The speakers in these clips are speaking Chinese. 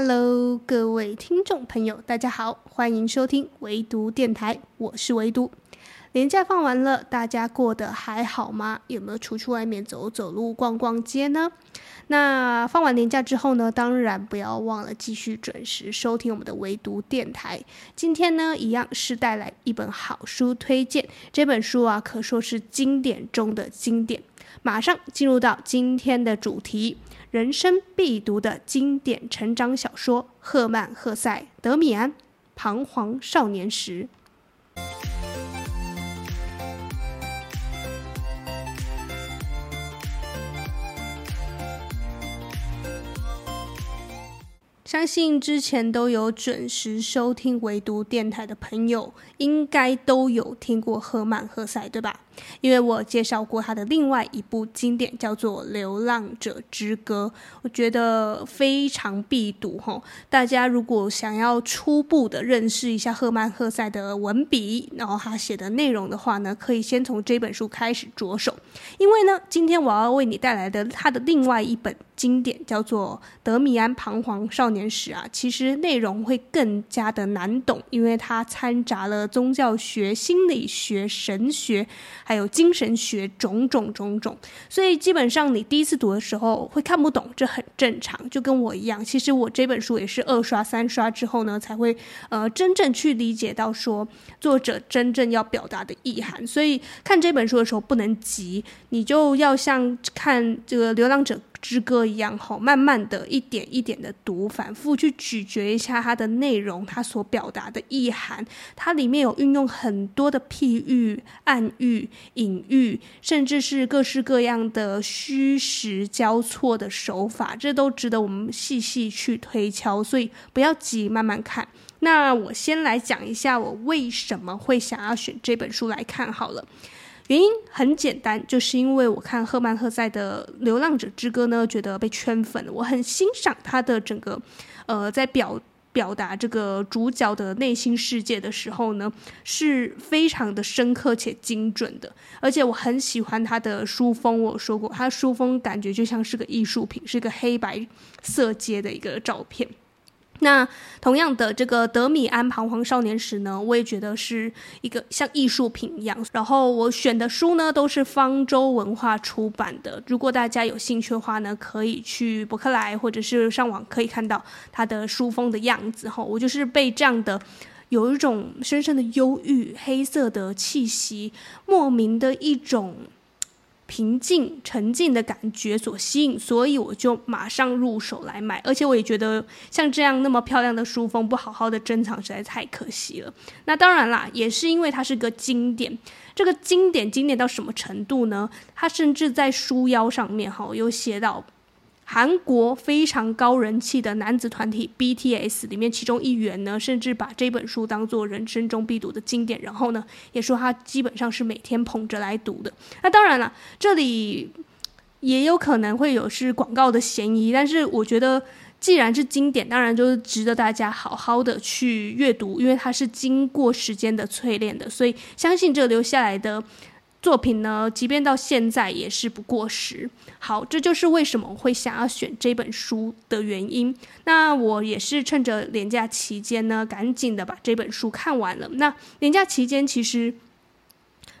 Hello，各位听众朋友，大家好，欢迎收听唯读电台，我是唯读。年假放完了，大家过得还好吗？有没有出去外面走走路、逛逛街呢？那放完年假之后呢，当然不要忘了继续准时收听我们的唯读电台。今天呢，一样是带来一本好书推荐，这本书啊，可说是经典中的经典。马上进入到今天的主题。人生必读的经典成长小说《赫曼·赫塞》，德米安，彷徨少年时。相信之前都有准时收听唯读电台的朋友，应该都有听过赫曼·赫塞，对吧？因为我介绍过他的另外一部经典，叫做《流浪者之歌》，我觉得非常必读哈。大家如果想要初步的认识一下赫曼·赫塞的文笔，然后他写的内容的话呢，可以先从这本书开始着手。因为呢，今天我要为你带来的他的另外一本经典，叫做《德米安彷徨少年时》啊，其实内容会更加的难懂，因为它掺杂了宗教学、心理学、神学。还有精神学种种种种，所以基本上你第一次读的时候会看不懂，这很正常，就跟我一样。其实我这本书也是二刷三刷之后呢，才会呃真正去理解到说作者真正要表达的意涵。所以看这本书的时候不能急，你就要像看这个《流浪者》之歌一样，吼，慢慢的一点一点的读，反复去咀嚼一下它的内容，它所表达的意涵。它里面有运用很多的譬喻、暗喻、隐喻，甚至是各式各样的虚实交错的手法，这都值得我们细细去推敲。所以不要急，慢慢看。那我先来讲一下我为什么会想要选这本书来看好了。原因很简单，就是因为我看赫曼·赫塞的《流浪者之歌》呢，觉得被圈粉。我很欣赏他的整个，呃，在表表达这个主角的内心世界的时候呢，是非常的深刻且精准的。而且我很喜欢他的书风，我说过，他书风感觉就像是个艺术品，是个黑白色阶的一个照片。那同样的，这个德米安彷徨少年时呢，我也觉得是一个像艺术品一样。然后我选的书呢，都是方舟文化出版的。如果大家有兴趣的话呢，可以去博客来或者是上网可以看到它的书封的样子。哈，我就是被这样的有一种深深的忧郁、黑色的气息，莫名的一种。平静、沉静的感觉所吸引，所以我就马上入手来买。而且我也觉得，像这样那么漂亮的书封，不好好的珍藏，实在太可惜了。那当然啦，也是因为它是个经典。这个经典，经典到什么程度呢？它甚至在书腰上面，哈，有写到。韩国非常高人气的男子团体 BTS 里面，其中一员呢，甚至把这本书当做人生中必读的经典，然后呢，也说他基本上是每天捧着来读的。那当然了，这里也有可能会有是广告的嫌疑，但是我觉得既然是经典，当然就是值得大家好好的去阅读，因为它是经过时间的淬炼的，所以相信这留下来的。作品呢，即便到现在也是不过时。好，这就是为什么会想要选这本书的原因。那我也是趁着年假期间呢，赶紧的把这本书看完了。那年假期间其实，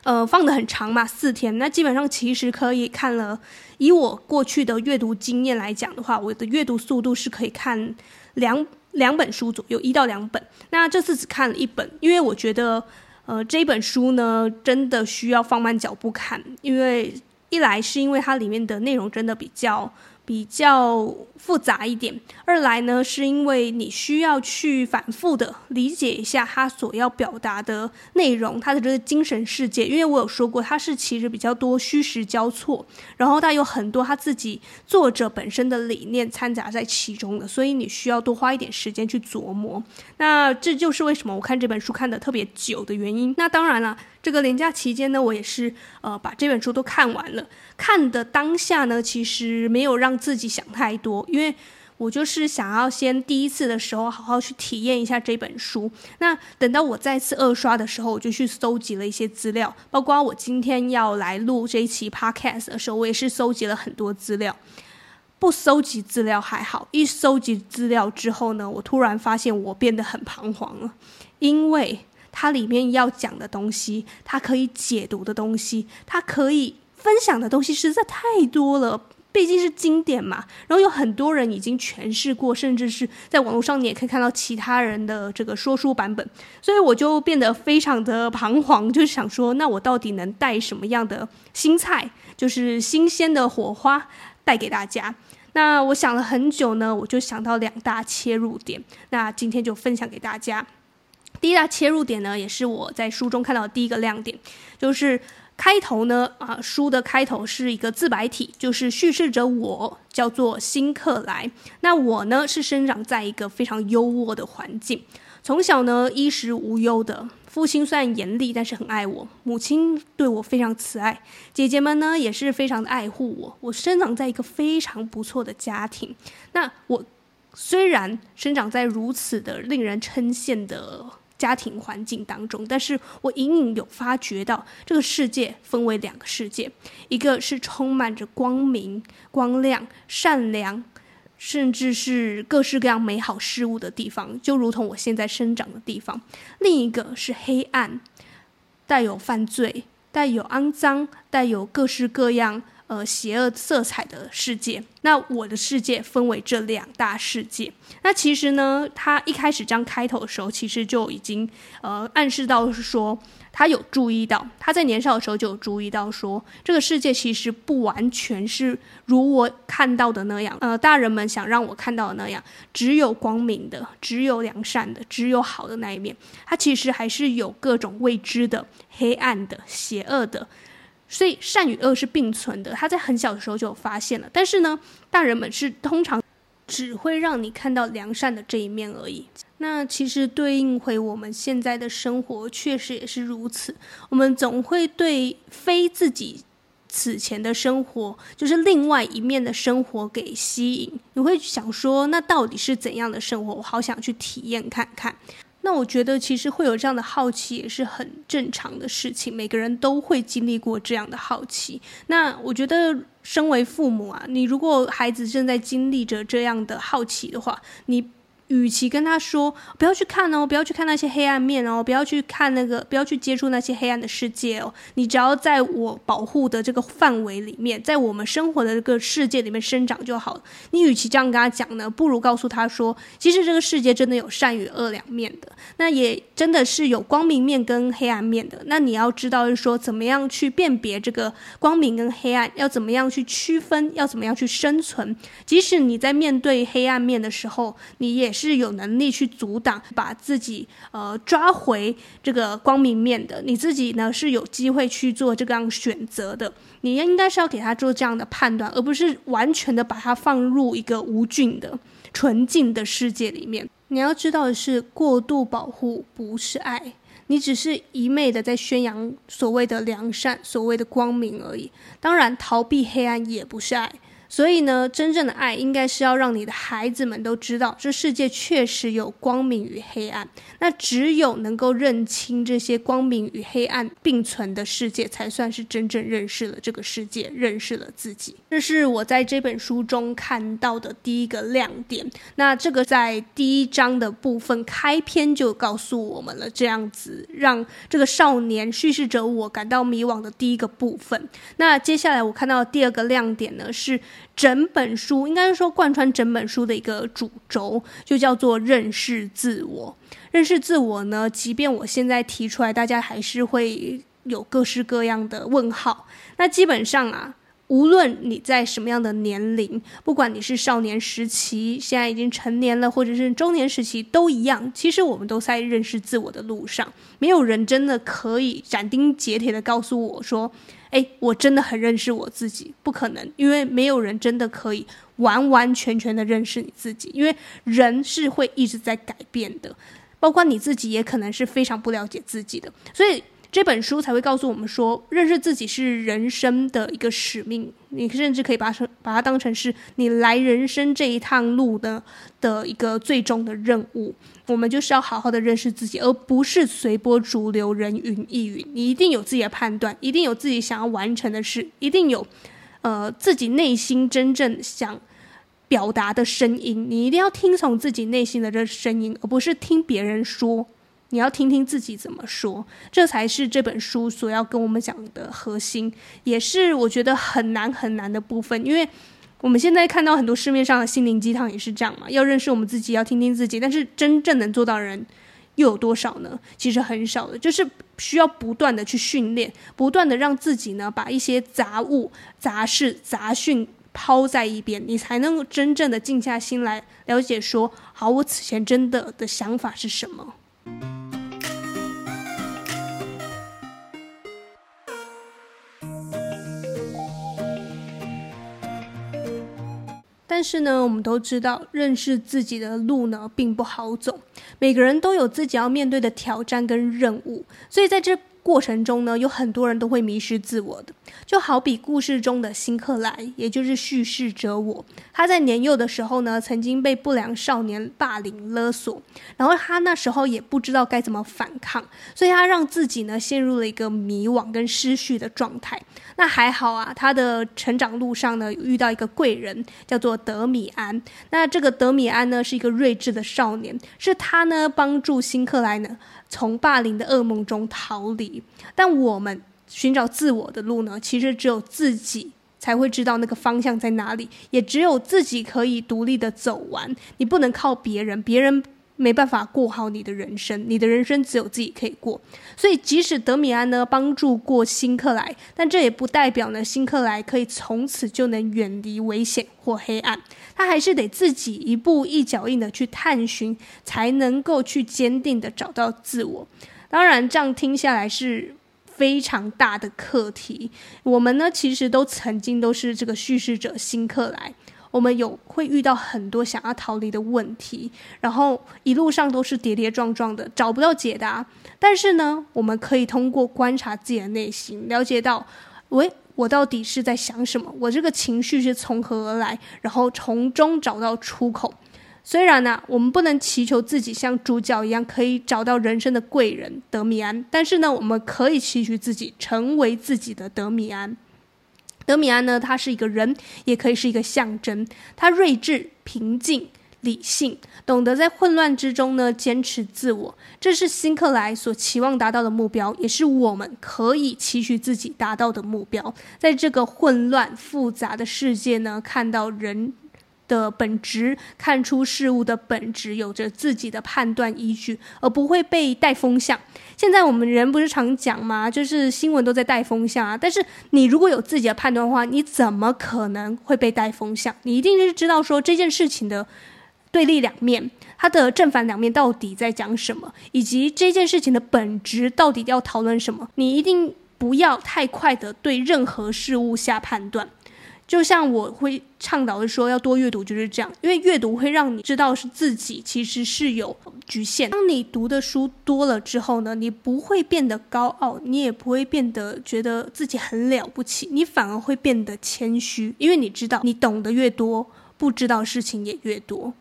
呃，放得很长嘛，四天。那基本上其实可以看了。以我过去的阅读经验来讲的话，我的阅读速度是可以看两两本书左右，一到两本。那这次只看了一本，因为我觉得。呃，这本书呢，真的需要放慢脚步看，因为一来是因为它里面的内容真的比较。比较复杂一点。二来呢，是因为你需要去反复的理解一下他所要表达的内容，他的这个精神世界。因为我有说过，他是其实比较多虚实交错，然后他有很多他自己作者本身的理念掺杂在其中的，所以你需要多花一点时间去琢磨。那这就是为什么我看这本书看得特别久的原因。那当然了。这个连假期间呢，我也是呃把这本书都看完了。看的当下呢，其实没有让自己想太多，因为我就是想要先第一次的时候好好去体验一下这本书。那等到我再次二刷的时候，我就去搜集了一些资料，包括我今天要来录这一期 podcast 的时候，我也是搜集了很多资料。不搜集资料还好，一搜集资料之后呢，我突然发现我变得很彷徨了，因为它里面要讲的东西，它可以解读的东西，它可以分享的东西实在太多了。毕竟是经典嘛，然后有很多人已经诠释过，甚至是在网络上你也可以看到其他人的这个说书版本，所以我就变得非常的彷徨，就是想说，那我到底能带什么样的新菜，就是新鲜的火花带给大家？那我想了很久呢，我就想到两大切入点，那今天就分享给大家。第一大切入点呢，也是我在书中看到的第一个亮点，就是。开头呢，啊，书的开头是一个自白体，就是叙事者我叫做辛克莱。那我呢是生长在一个非常优渥的环境，从小呢衣食无忧的。父亲虽然严厉，但是很爱我；母亲对我非常慈爱，姐姐们呢也是非常的爱护我。我生长在一个非常不错的家庭。那我虽然生长在如此的令人称羡的。家庭环境当中，但是我隐隐有发觉到，这个世界分为两个世界，一个是充满着光明、光亮、善良，甚至是各式各样美好事物的地方，就如同我现在生长的地方；另一个是黑暗，带有犯罪、带有肮脏、带有各式各样。呃，邪恶色彩的世界。那我的世界分为这两大世界。那其实呢，他一开始这样开头的时候，其实就已经呃暗示到是说。他有注意到，他在年少的时候就有注意到说，这个世界其实不完全是如我看到的那样，呃，大人们想让我看到的那样，只有光明的，只有良善的，只有好的那一面。它其实还是有各种未知的、黑暗的、邪恶的，所以善与恶是并存的。他在很小的时候就发现了，但是呢，大人们是通常只会让你看到良善的这一面而已。那其实对应回我们现在的生活，确实也是如此。我们总会对非自己此前的生活，就是另外一面的生活给吸引。你会想说，那到底是怎样的生活？我好想去体验看看。那我觉得，其实会有这样的好奇，也是很正常的事情。每个人都会经历过这样的好奇。那我觉得，身为父母啊，你如果孩子正在经历着这样的好奇的话，你。与其跟他说不要去看哦，不要去看那些黑暗面哦，不要去看那个，不要去接触那些黑暗的世界哦，你只要在我保护的这个范围里面，在我们生活的这个世界里面生长就好了。你与其这样跟他讲呢，不如告诉他说，其实这个世界真的有善与恶两面的，那也真的是有光明面跟黑暗面的。那你要知道，是说怎么样去辨别这个光明跟黑暗，要怎么样去区分，要怎么样去生存。即使你在面对黑暗面的时候，你也是有能力去阻挡，把自己呃抓回这个光明面的。你自己呢是有机会去做这个样选择的。你应该是要给他做这样的判断，而不是完全的把他放入一个无菌的纯净的世界里面。你要知道的是，过度保护不是爱，你只是一昧的在宣扬所谓的良善、所谓的光明而已。当然，逃避黑暗也不是爱。所以呢，真正的爱应该是要让你的孩子们都知道，这世界确实有光明与黑暗。那只有能够认清这些光明与黑暗并存的世界，才算是真正认识了这个世界，认识了自己。这是我在这本书中看到的第一个亮点。那这个在第一章的部分开篇就告诉我们了，这样子让这个少年叙事者我感到迷惘的第一个部分。那接下来我看到第二个亮点呢是。整本书应该说贯穿整本书的一个主轴，就叫做认识自我。认识自我呢，即便我现在提出来，大家还是会有各式各样的问号。那基本上啊，无论你在什么样的年龄，不管你是少年时期，现在已经成年了，或者是中年时期，都一样。其实我们都在认识自我的路上，没有人真的可以斩钉截铁的告诉我说。哎，我真的很认识我自己，不可能，因为没有人真的可以完完全全的认识你自己，因为人是会一直在改变的，包括你自己也可能是非常不了解自己的，所以这本书才会告诉我们说，认识自己是人生的一个使命，你甚至可以把成把它当成是你来人生这一趟路的的一个最终的任务。我们就是要好好的认识自己，而不是随波逐流、人云亦云。你一定有自己的判断，一定有自己想要完成的事，一定有，呃，自己内心真正想表达的声音，你一定要听从自己内心的这声音，而不是听别人说。你要听听自己怎么说，这才是这本书所要跟我们讲的核心，也是我觉得很难很难的部分。因为我们现在看到很多市面上的心灵鸡汤也是这样嘛，要认识我们自己，要听听自己，但是真正能做到人又有多少呢？其实很少的，就是需要不断的去训练，不断的让自己呢，把一些杂物、杂事、杂讯抛在一边，你才能够真正的静下心来了解说，好，我此前真的的想法是什么。但是呢，我们都知道，认识自己的路呢，并不好走。每个人都有自己要面对的挑战跟任务，所以在这过程中呢，有很多人都会迷失自我的。就好比故事中的辛克莱，也就是叙事者我，他在年幼的时候呢，曾经被不良少年霸凌勒索，然后他那时候也不知道该怎么反抗，所以他让自己呢陷入了一个迷惘跟失序的状态。那还好啊，他的成长路上呢，遇到一个贵人，叫做德米安。那这个德米安呢，是一个睿智的少年，是他呢帮助辛克莱呢从霸凌的噩梦中逃离。但我们。寻找自我的路呢，其实只有自己才会知道那个方向在哪里，也只有自己可以独立的走完。你不能靠别人，别人没办法过好你的人生，你的人生只有自己可以过。所以，即使德米安呢帮助过辛克莱，但这也不代表呢辛克莱可以从此就能远离危险或黑暗。他还是得自己一步一脚印的去探寻，才能够去坚定的找到自我。当然，这样听下来是。非常大的课题，我们呢其实都曾经都是这个叙事者新克莱，我们有会遇到很多想要逃离的问题，然后一路上都是跌跌撞撞的，找不到解答。但是呢，我们可以通过观察自己的内心，了解到，喂，我到底是在想什么？我这个情绪是从何而来？然后从中找到出口。虽然呢、我们不能祈求自己像主角一样可以找到人生的贵人德米安，但是呢，我们可以期许自己成为自己的德米安。德米安呢，他是一个人，也可以是一个象征。他睿智、平静、理性，懂得在混乱之中呢坚持自我。这是辛克莱所期望达到的目标，也是我们可以期许自己达到的目标。在这个混乱复杂的世界呢，看到人。的本质，看出事物的本质，有着自己的判断依据，而不会被带风向。现在我们人不是常讲吗？就是新闻都在带风向啊。但是你如果有自己的判断的话，你怎么可能会被带风向？你一定是知道说这件事情的对立两面，它的正反两面到底在讲什么，以及这件事情的本质到底要讨论什么。你一定不要太快的对任何事物下判断。就像我会倡导的说，要多阅读，就是这样，因为阅读会让你知道是自己其实是有局限。当你读的书多了之后呢，你不会变得高傲，你也不会变得觉得自己很了不起，你反而会变得谦虚，因为你知道，你懂得越多，不知道事情也越多。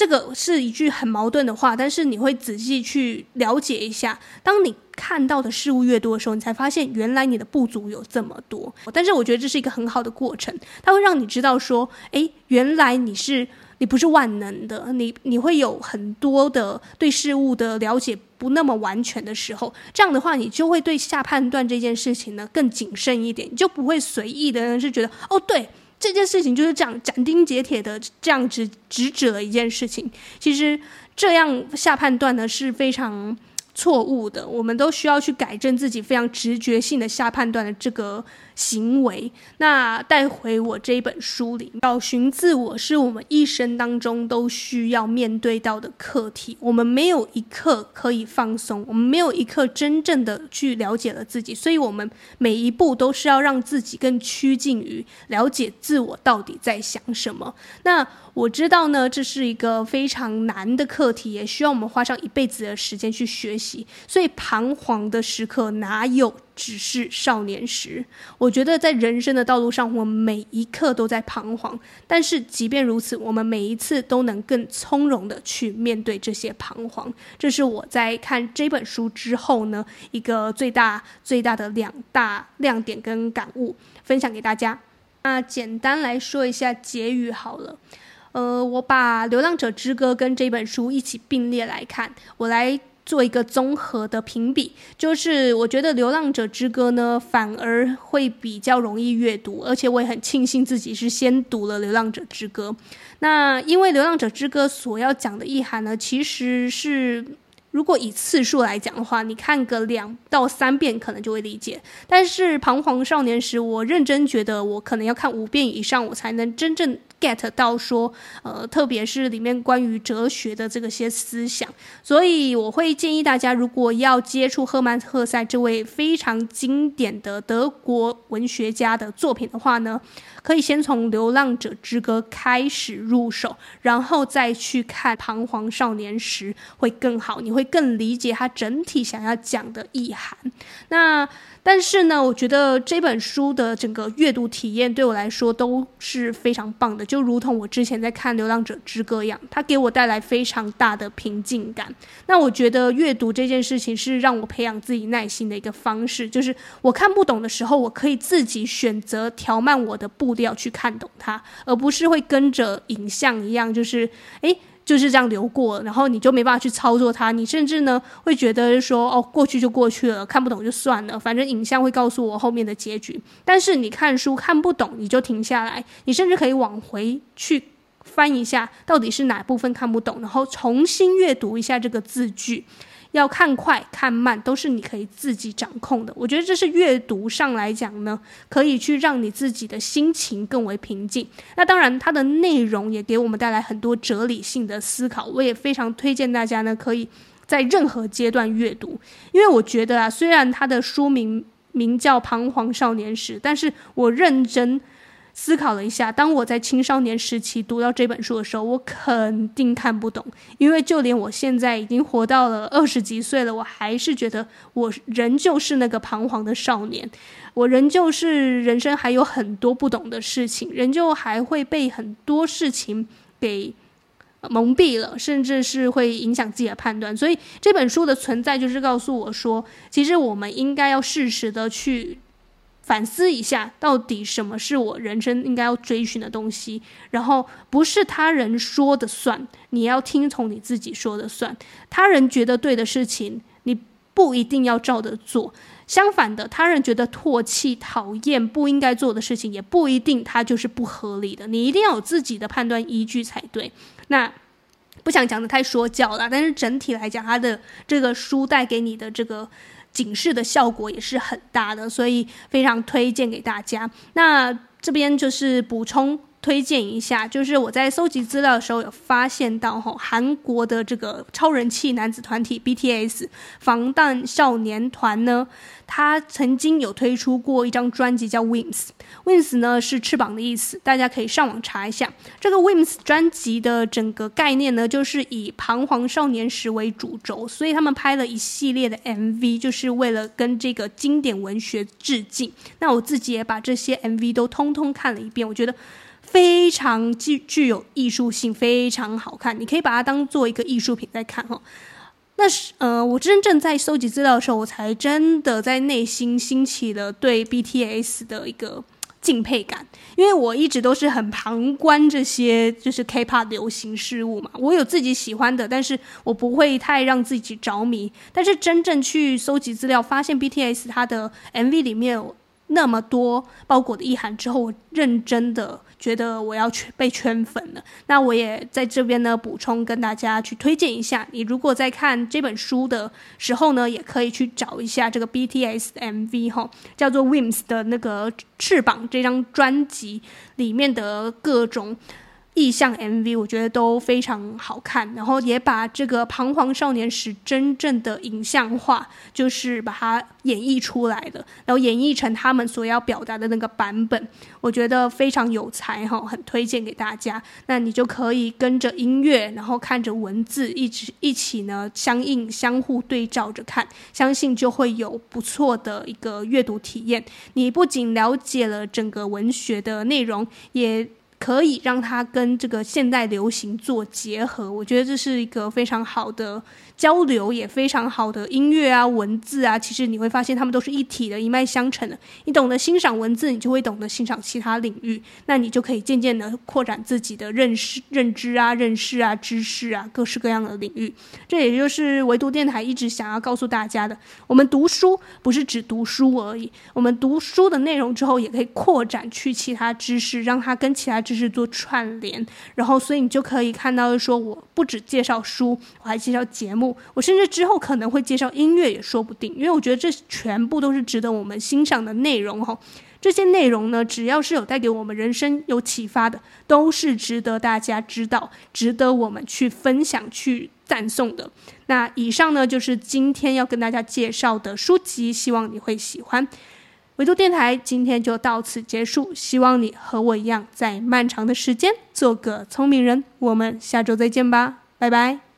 这个是一句很矛盾的话，但是你会仔细去了解一下。当你看到的事物越多的时候，你才发现原来你的不足有这么多。但是我觉得这是一个很好的过程，它会让你知道说，诶，原来你是你不是万能的，你你会有很多的对事物的了解不那么完全的时候。这样的话，你就会对下判断这件事情呢更谨慎一点，你就不会随意的人是觉得哦对。这件事情就是这样斩钉截铁的这样直直指了一件事情。其实这样下判断呢是非常错误的，我们都需要去改正自己非常直觉性的下判断的这个行为。那带回我这一本书里，找寻自我是我们一生当中都需要面对到的课题。我们没有一刻可以放松，我们没有一刻真正的去了解了自己，所以我们每一步都是要让自己更趋近于了解自我到底在想什么。那我知道呢，这是一个非常难的课题，也需要我们花上一辈子的时间去学习。所以彷徨的时刻哪有只是少年时？我觉得在人生的道路上，我们每一刻都在彷徨。但是即便如此，我们每一次都能更从容的去面对这些彷徨。这是我在看这本书之后呢，一个最大最大的两大亮点跟感悟，分享给大家。那简单来说一下结语好了。呃，我把《流浪者之歌》跟这本书一起并列来看，我来做一个综合的评比。就是我觉得《流浪者之歌》呢，反而会比较容易阅读，而且我也很庆幸自己是先读了《流浪者之歌》。那因为《流浪者之歌》所要讲的意涵呢，其实是。如果以次数来讲的话，你看个两到三遍可能就会理解。但是《彷徨少年时》，我认真觉得我可能要看五遍以上，我才能真正。Get 到说，呃，特别是里面关于哲学的这个些思想，所以我会建议大家，如果要接触赫曼·赫塞这位非常经典的德国文学家的作品的话呢，可以先从《流浪者之歌》开始入手，然后再去看《彷徨少年时》会更好，你会更理解他整体想要讲的意涵。那。但是呢，我觉得这本书的整个阅读体验对我来说都是非常棒的，就如同我之前在看《流浪者之歌》一样，它给我带来非常大的平静感。那我觉得阅读这件事情是让我培养自己耐心的一个方式，就是我看不懂的时候，我可以自己选择调慢我的步调去看懂它，而不是会跟着影像一样，就是诶。就是这样流过，然后你就没办法去操作它。你甚至呢会觉得说，哦，过去就过去了，看不懂就算了，反正影像会告诉我后面的结局。但是你看书看不懂，你就停下来，你甚至可以往回去翻一下，到底是哪部分看不懂，然后重新阅读一下这个字句。要看快看慢都是你可以自己掌控的。我觉得这是阅读上来讲呢，可以去让你自己的心情更为平静。那当然，它的内容也给我们带来很多哲理性的思考。我也非常推荐大家呢，可以在任何阶段阅读，因为我觉得啊，虽然它的书名名叫《彷徨少年时》，但是我认真。思考了一下，当我在青少年时期读到这本书的时候，我肯定看不懂，因为就连我现在已经活到了二十几岁了，我还是觉得我仍旧是那个彷徨的少年，我仍旧是人生还有很多不懂的事情，仍旧还会被很多事情给蒙蔽了，甚至是会影响自己的判断。所以这本书的存在就是告诉我说，其实我们应该要适时的去。反思一下，到底什么是我人生应该要追寻的东西？然后不是他人说的算，你要听从你自己说的算。他人觉得对的事情，你不一定要照着做。相反的，他人觉得唾弃、讨厌、不应该做的事情，也不一定他就是不合理的。你一定要有自己的判断依据才对。那不想讲得太说教了，但是整体来讲，他的这个书带给你的这个。警示的效果也是很大的，所以非常推荐给大家。那这边就是补充推荐一下，就是我在搜集资料的时候有发现到，吼，韩国的这个超人气男子团体 BTS 防弹少年团呢。他曾经有推出过一张专辑叫 Wings，Wings 呢是翅膀的意思，大家可以上网查一下。这个 Wings 专辑的整个概念呢，就是以彷徨少年时为主轴，所以他们拍了一系列的 MV，就是为了跟这个经典文学致敬。那我自己也把这些 MV 都通通看了一遍，我觉得非常具具有艺术性，非常好看。你可以把它当做一个艺术品在看哈。那是呃，我真正在搜集资料的时候，我才真的在内心兴起了对 BTS 的一个敬佩感，因为我一直都是很旁观这些就是 K-pop 流行事物嘛，我有自己喜欢的，但是我不会太让自己着迷。但是真正去搜集资料，发现 BTS 它的 MV 里面有那么多包裹的意涵之后，我认真的。觉得我要圈被圈粉了，那我也在这边呢补充跟大家去推荐一下。你如果在看这本书的时候呢，也可以去找一下这个 BTS MV 哈，叫做 Wings 的那个翅膀这张专辑里面的各种。意象 MV 我觉得都非常好看，然后也把这个彷徨少年时真正的影像化，就是把它演绎出来的，然后演绎成他们所要表达的那个版本，我觉得非常有才哈，很推荐给大家。那你就可以跟着音乐，然后看着文字，一直一起呢相应相互对照着看，相信就会有不错的一个阅读体验。你不仅了解了整个文学的内容，也可以让它跟这个现代流行做结合。我觉得这是一个非常好的交流，也非常好的音乐啊、文字啊。其实你会发现，他们都是一体的，一脉相承的。你懂得欣赏文字，你就会懂得欣赏其他领域，那你就可以渐渐的扩展自己的认识、认知啊、认识啊、知识啊，各式各样的领域。这也就是唯独电台一直想要告诉大家的：我们读书不是只读书而已，我们读书的内容之后，也可以扩展去其他知识，让它跟其他就是做串联。然后，所以你就可以看到，说我不只介绍书，我还介绍节目，我甚至之后可能会介绍音乐，也说不定。因为我觉得这全部都是值得我们欣赏的内容哈。这些内容呢，只要是有带给我们人生有启发的，都是值得大家知道，值得我们去分享、去赞颂的。那以上呢，就是今天要跟大家介绍的书籍，希望你会喜欢。唯独电台今天就到此结束，希望你和我一样，在漫长的时间做个聪明人。我们下周再见吧，拜拜。